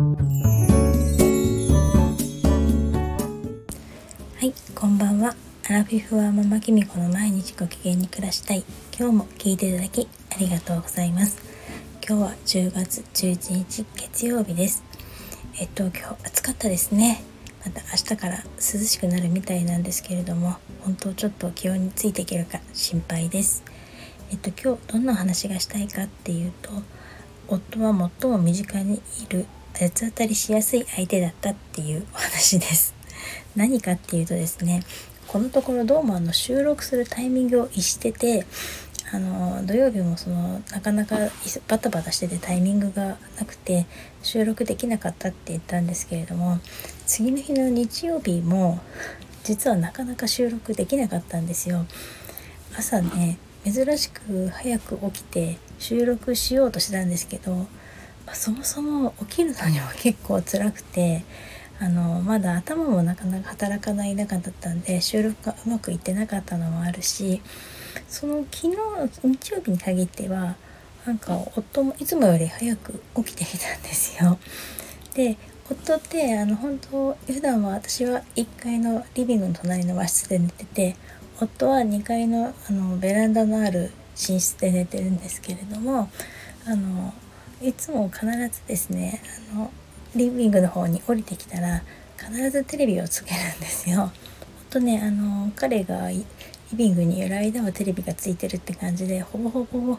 はいこんばんは。アラフィフはママキミコの毎日ご機嫌に暮らしたい。今日も聞いていただきありがとうございます。今日は10月11日月曜日です。えっと今日暑かったですね。また明日から涼しくなるみたいなんですけれども本当ちょっと気温についていけるか心配です。えっと今日どんな話がしたいかっていうと夫は最も身近にいる八つ当たりしやすい相手だったっていうお話です 何かっていうとですねこのところどうもあの収録するタイミングを逸しててあの土曜日もそのなかなかバタバタしててタイミングがなくて収録できなかったって言ったんですけれども次の日の日曜日も実はなかなか収録できなかったんですよ。朝ね珍しく早く起きて収録しようとしたんですけど、まあ、そもそも起きるのにも結構辛くてあのまだ頭もなかなか働かない中だったんで収録がうまくいってなかったのもあるしその昨日日曜日に限ってはなんか夫もいつもより早く起きてきたんですよ。で夫ってあの本当普段は私は1階のリビングの隣の和室で寝てて夫は2階のあのベランダのある寝室で寝てるんですけれどもあのいつも必ずですねあのリビングの方に降りてきたら必ずテレビをつけるんですよ。ほんとねあの彼がリビングにいる間はテレビがついてるって感じでほぼほぼ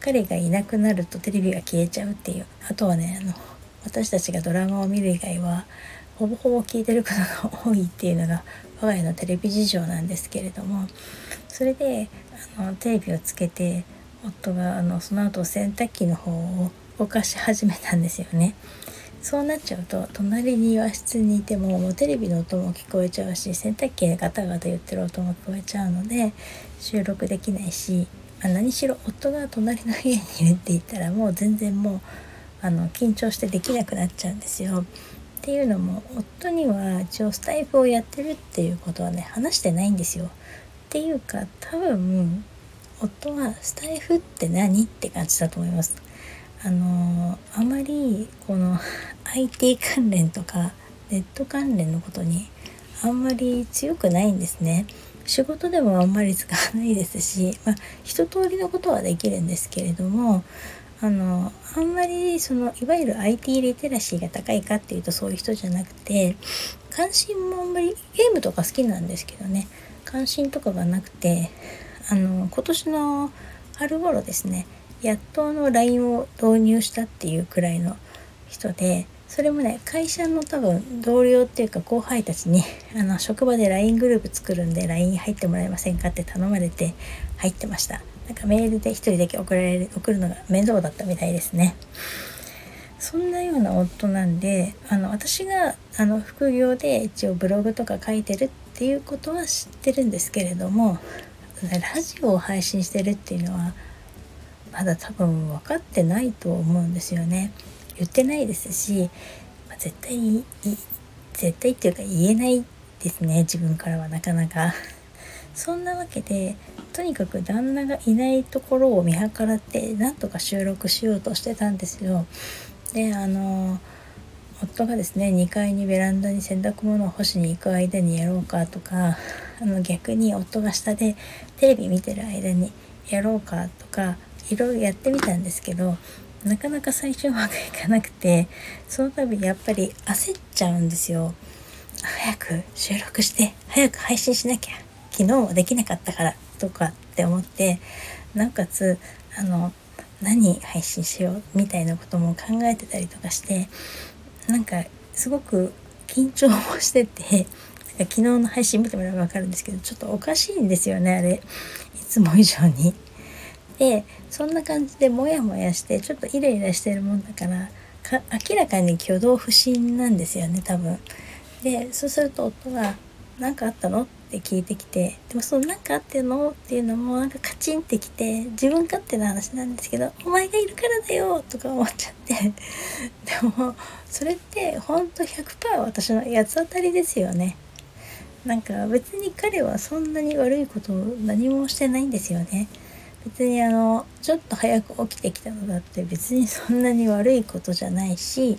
彼がいなくなるとテレビが消えちゃうっていうあとはねあの私たちがドラマを見る以外はほぼほぼ聞いてることが多いっていうのが我が家のテレビ事情なんですけれどもそれであのテレビをつけて夫があのその後洗濯機の方を動かし始めたんですよね。そうなっちゃうと隣に和室にいてももうテレビの音も聞こえちゃうし洗濯機でガタガタ言ってる音も聞こえちゃうので収録できないし、まあ、何しろ夫が隣の家にいるって言ったらもう全然もうあの緊張してできなくなっちゃうんですよ。っていうのも夫には一応スタイフをやってるっていうことはね話してないんですよ。っていうか多分夫はスタイフって何って感じだと思います。あのあまりこの IT 関連とかネット関連のことにあんまり強くないんですね。仕事でもあんまり使わないですし、まあ、一通りのことはできるんですけれどもあのあんまりそのいわゆる IT リテラシーが高いかっていうとそういう人じゃなくて関心もあんまりゲームとか好きなんですけどね関心とかがなくてあの今年の春頃ですねやっとの LINE を導入したっていうくらいの人でそれもね会社の多分同僚っていうか後輩たちに あの職場で LINE グループ作るんで LINE 入ってもらえませんかって頼まれて入ってました。なんかメールで1人だけ送られる送るのが面倒だったみたいですね。そんなような夫なんであの私があの副業で一応ブログとか書いてるっていうことは知ってるんですけれどもラジオを配信してるっていうのはまだ多分分かってないと思うんですよね。言ってないですし、まあ、絶対に絶対っていうか言えないですね。自分からはなかなか。そんなわけでとにかく旦那がいないところを見計らってなんとか収録しようとしてたんですよ。であの夫がですね2階にベランダに洗濯物を干しに行く間にやろうかとかあの逆に夫が下でテレビ見てる間にやろうかとかいろいろやってみたんですけどなかなか最初うまくいかなくてその度やっぱり焦っちゃうんですよ。早く収録して早く配信しなきゃ昨日はできなかったからとかって思ってなおかつあの何配信しようみたいなことも考えてたりとかしてなんかすごく緊張もしてて昨日の配信見てもらえば分かるんですけどちょっとおかしいんですよねあれいつも以上に。でそんな感じでモヤモヤしてちょっとイライラしてるもんだからか明らかに挙動不審なんですよね多分。でそうすると夫が「何かあったの?」って聞いてきてでもその「何かあってんの?」っていうのもなんかカチンってきて自分勝手な話なんですけど「お前がいるからだよ」とか思っちゃって でもそれってほんと100%私の八つ当たりですよね。なんか別に彼はそんなに悪いことを何もしてないんですよね。別にあのちょっと早く起きてきたのだって別にそんなに悪いことじゃないし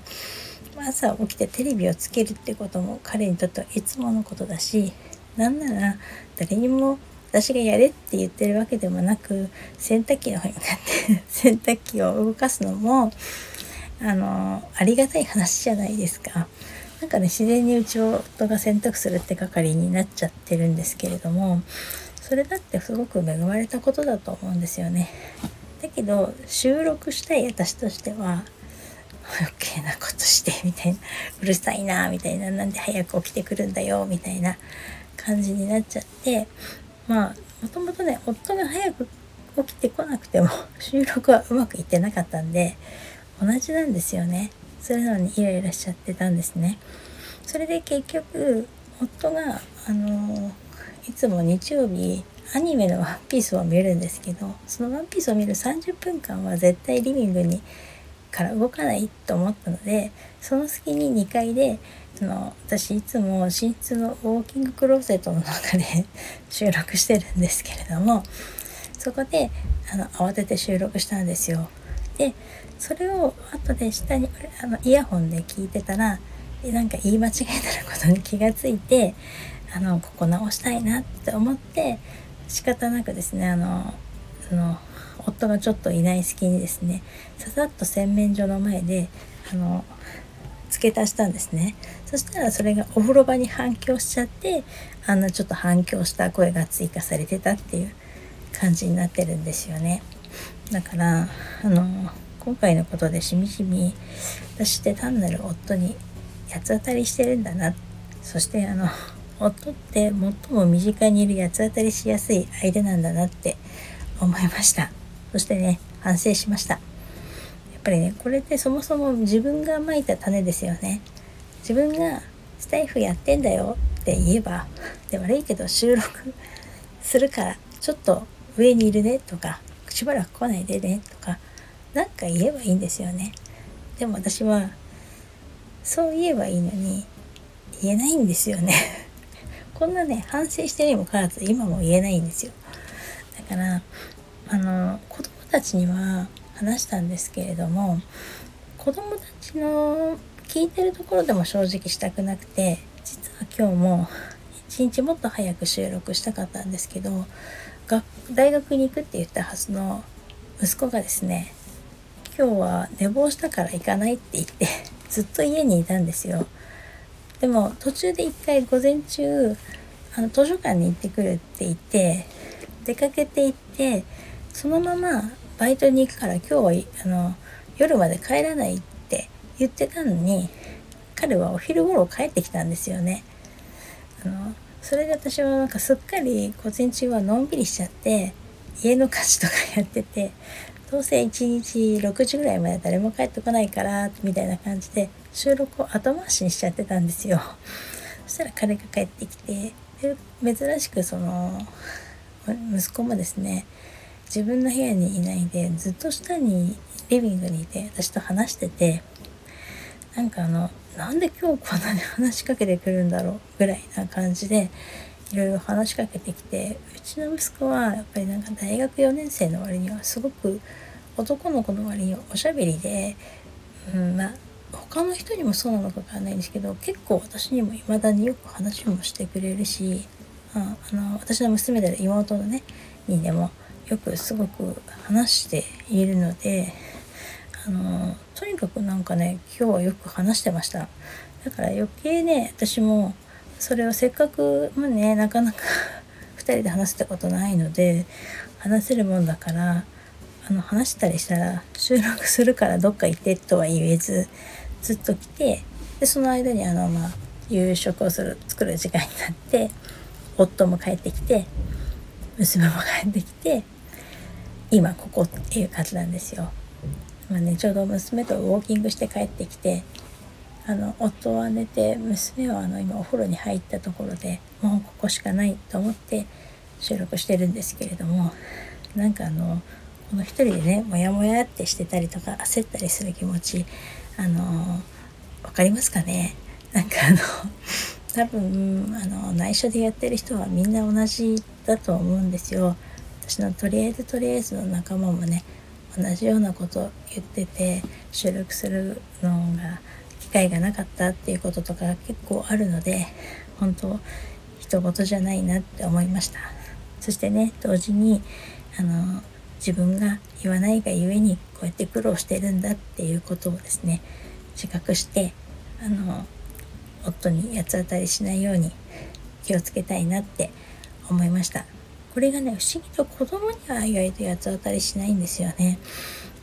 朝起きてテレビをつけるってことも彼にとってはいつものことだしなんなら誰にも私がやれって言ってるわけでもなく洗濯機の方になって 洗濯機を動かすのもあのありがたい話じゃないですか。なんかね自然にうち夫が洗濯するって係になっちゃってるんですけれどもそれだってすごく恵まれたことだと思うんですよね。だけど収録したい私としては余計なことしてみたいなうるさいなみたいななんで早く起きてくるんだよみたいな感じになっちゃってまあもともとね夫が早く起きてこなくても 収録はうまくいってなかったんで同じなんですよねそれなのにイライラしちゃってたんですねそれで結局夫があのいつも日曜日アニメのワンピースを見るんですけどそのワンピースを見る30分間は絶対リビングにから動かないと思ったのでその隙に2階でその私いつも寝室のウォーキングクローゼットの中で 収録してるんですけれどもそこであの慌てて収録したんですよ。でそれを後で下にあのイヤホンで聞いてたらなんか言い間違えたことに気がついてあのここ直したいなって思って仕方なくですねあのあの夫がちょっといない隙にですねささっと洗面所の前であの付け足したんですね。そしたらそれがお風呂場に反響しちゃってあんなちょっと反響した声が追加されてたっていう感じになってるんですよね。だからあの今回のことでしみじみ私って単なる夫に八つ当たりしてるんだな。そしてあの夫って最も身近にいる八つ当たりしやすい相手なんだなって思いました。そしてね反省しました。やっぱりねこれってそもそも自分がまいた種ですよね。自分がスタイフやってんだよって言えばで悪いけど収録するからちょっと上にいるねとかしばらく来ないでねとか何か言えばいいんですよね。でも私はそう言えばいいのに言えないんですよね。こんなね反省してにもかかわらず今も言えないんですよ。だからあの子供たちには話したんですけれども子供たちの聞いてるところでも正直したくなくて実は今日も一日もっと早く収録したかったんですけど大学に行くって言ったはずの息子がですね今日は寝坊したから行かないって言ってずっと家にいたんですよ。でも途中で一回午前中あの図書館に行ってくるって言って出かけて行ってそのままバイトに行くから今日はあの夜まで帰らないって言ってたのに彼はお昼頃帰ってきたんですよね。あのそれで私はなんかすっかり午前中はのんびりしちゃって家の家事とかやっててどうせ1日6時ぐらいまで誰も帰ってこないからみたいな感じで収録を後回しにしちゃってたんですよ。そしたら彼が帰ってきてで珍しくその息子もですね自分の部屋にいないでずっと下にリビングにいて私と話しててなんかあのなんで今日こんなに話しかけてくるんだろうぐらいな感じでいろいろ話しかけてきてうちの息子はやっぱりなんか大学4年生の割にはすごく男の子の割におしゃべりで、うん、まあ他の人にもそうなのかわかんないんですけど結構私にも未だによく話もしてくれるしああの私の娘で妹のねにでもよくすごく話しているのであのとにかくなんかね今日はよく話してました。だから余計ね私もそれをせっかくもねなかなか 2人で話したことないので話せるもんだからあの話したりしたら収録するからどっか行ってとは言えずずっと来てでその間にあのまあ夕食をする作る時間になって夫も帰ってきて娘も帰ってきて今ここっていう感じなんですよ。まあね、ちょうど娘とウォーキングして帰ってきてあの夫は寝て娘はあの今お風呂に入ったところでもうここしかないと思って収録してるんですけれどもなんかあのこの一人でねモヤモヤってしてたりとか焦ったりする気持ちあの分かりますかね？なんかあの多分あの内緒でやってる人はみんな同じだと思うんですよ。私のとりあえずとりあえずの仲間もね同じようなこと言ってて収録するのが機会がなかったっていうこととか結構あるので本当人事じゃないなって思いましたそしてね同時にあの自分が言わないがゆえにこうやって苦労してるんだっていうことをですね自覚してあの夫に八つ当たりしないように気をつけたいなって思いました。これがね不思議と子供には意外と八つ当たりしないんですよね。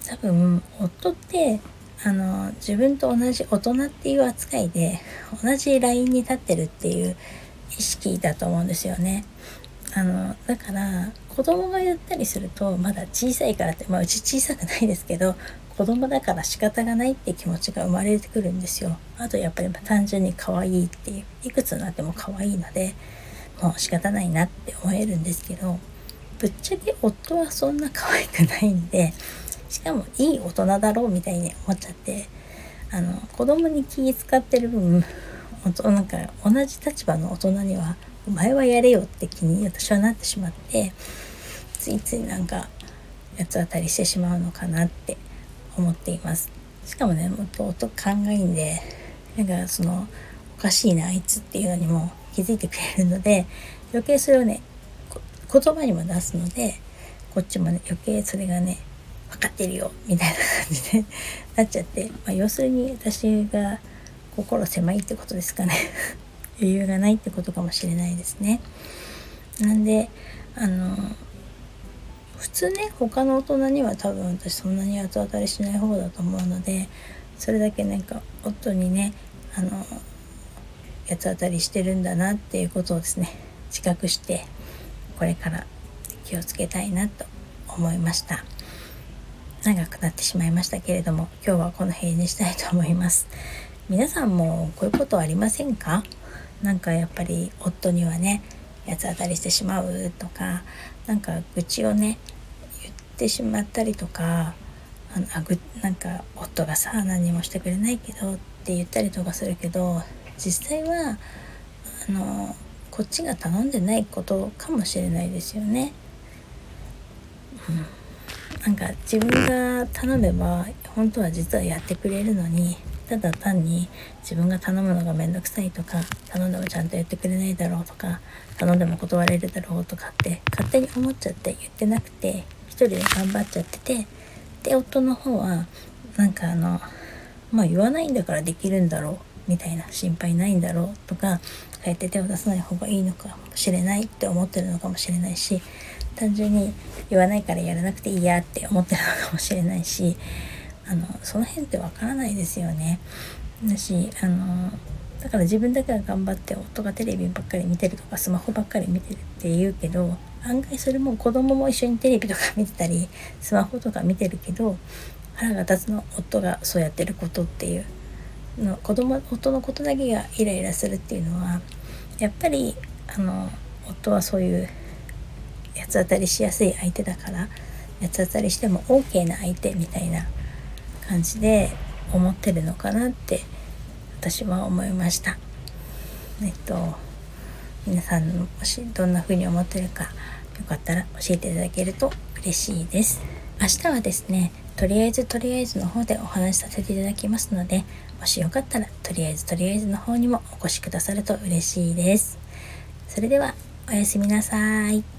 多分夫ってあの自分と同じ大人っていう扱いで同じラインに立ってるっていう意識だと思うんですよね。あのだから子供が言ったりするとまだ小さいからって、まあ、うち小さくないですけど子供だから仕方がないって気持ちが生まれてくるんですよ。あとやっぱり単純に可愛いっていういくつになっても可愛いのでもう仕方ないなって思えるんですけどぶっちゃけ夫はそんな可愛くないんでしかもいい大人だろうみたいに思っちゃってあの子供に気使ってる分なんか同じ立場の大人には「お前はやれよ」って気に私はなってしまってついついなんか八つ当たりしてしまうのかなって思っています。しかもねもっと音勘がいいんでなんかそのおかしいなあいつっていうのにも気づいてくれるので余計それをね言葉にも出すのでこっちもね余計それがね分かってるよみたいな感じで なっちゃって、まあ、要するに私が心狭いってことですかね。余裕がないってことかもしれないですね。なんであの普通ね他の大人には多分私そんなに後当たりしない方だと思うのでそれだけなんか夫にねあの八つ当たりしてるんだなっていうことをですね自覚してこれから気をつけたいなと思いました。長くなってしまいましたけれども今日はこの辺にしたいと思います。皆さんもこういうことありませんか？なんかやっぱり夫にはね八つ当たりしてしまうとかなんか愚痴をね言ってしまったりとかあのあぐなんか夫がさ何もしてくれないけどって言ったりとかするけど実際はあのこっちが頼んでないことかもしれないですよね。うん、なんか自分が頼めば本当は実はやってくれるのにただ単に自分が頼むのが面倒くさいとか頼んでもちゃんとやってくれないだろうとか頼んでも断れるだろうとかって勝手に思っちゃって言ってなくて一人で頑張っちゃっててで夫の方はなんかあのまあ言わないんだからできるんだろうみたいな心配ないんだろうとか帰って手を出さない方がいいのかもしれないって思ってるのかもしれないし単純に言わないからやらなくていいやって思ってるのかもしれないしあのその辺ってわからないですよね。だしあのだから自分だけが頑張って夫がテレビばっかり見てるとかスマホばっかり見てるって言うけど案外それも子供も一緒にテレビとか見てたりスマホとか見てるけど腹が立つの夫がそうやってることっていうの子供夫のことだけがイライラするっていうのはやっぱりあの夫はそういう八つ当たりしやすい相手だから八つ当たりしても OK な相手みたいな感じで思ってるのかなって私は思いました。えっと皆さんもしどんな風に思ってるかよかったら教えていただけると嬉しいです。明日はですねとりあえずとりあえずの方でお話しさせていただきますのでもしよかったらとりあえずとりあえずの方にもお越しくださると嬉しいです。それではおやすみなさい。